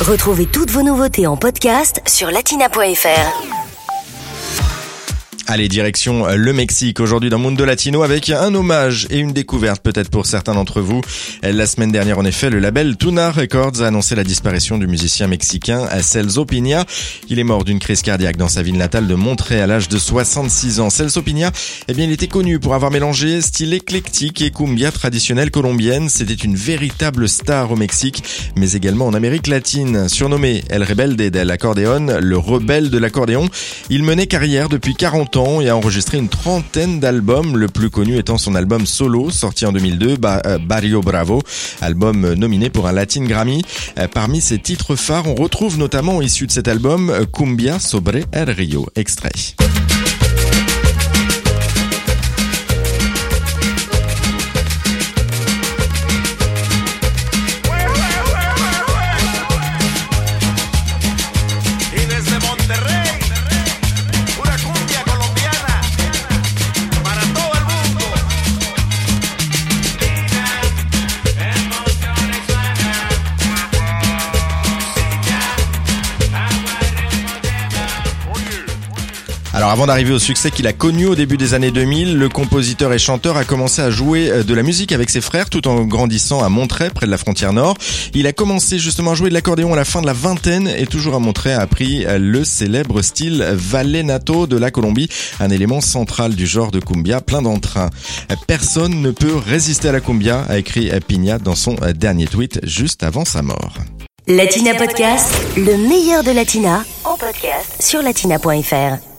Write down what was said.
Retrouvez toutes vos nouveautés en podcast sur latina.fr. Allez, direction euh, le Mexique aujourd'hui dans Mundo Latino avec un hommage et une découverte peut-être pour certains d'entre vous. Euh, la semaine dernière, en effet, le label Tuna Records a annoncé la disparition du musicien mexicain Celso Piña. Il est mort d'une crise cardiaque dans sa ville natale de Montré à l'âge de 66 ans. Celso Piña, eh bien, il était connu pour avoir mélangé style éclectique et cumbia traditionnelle colombienne. C'était une véritable star au Mexique, mais également en Amérique latine. Surnommé El Rebelde del Acordeon, le rebelle de l'accordéon, il menait carrière depuis 40 ans et a enregistré une trentaine d'albums, le plus connu étant son album solo sorti en 2002, euh, Barrio Bravo, album nominé pour un Latin Grammy. Euh, parmi ses titres phares, on retrouve notamment issu de cet album Cumbia sobre el Rio, extrait. Alors avant d'arriver au succès qu'il a connu au début des années 2000, le compositeur et chanteur a commencé à jouer euh, de la musique avec ses frères tout en grandissant à Montreux, près de la frontière nord. Il a commencé justement à jouer de l'accordéon à la fin de la vingtaine et toujours à Montreux a appris euh, le célèbre style vallenato de la Colombie, un élément central du genre de cumbia plein d'entrain. Personne ne peut résister à la cumbia, a écrit Pigna dans son euh, dernier tweet juste avant sa mort. Latina Podcast, le meilleur de Latina, en podcast sur latina.fr.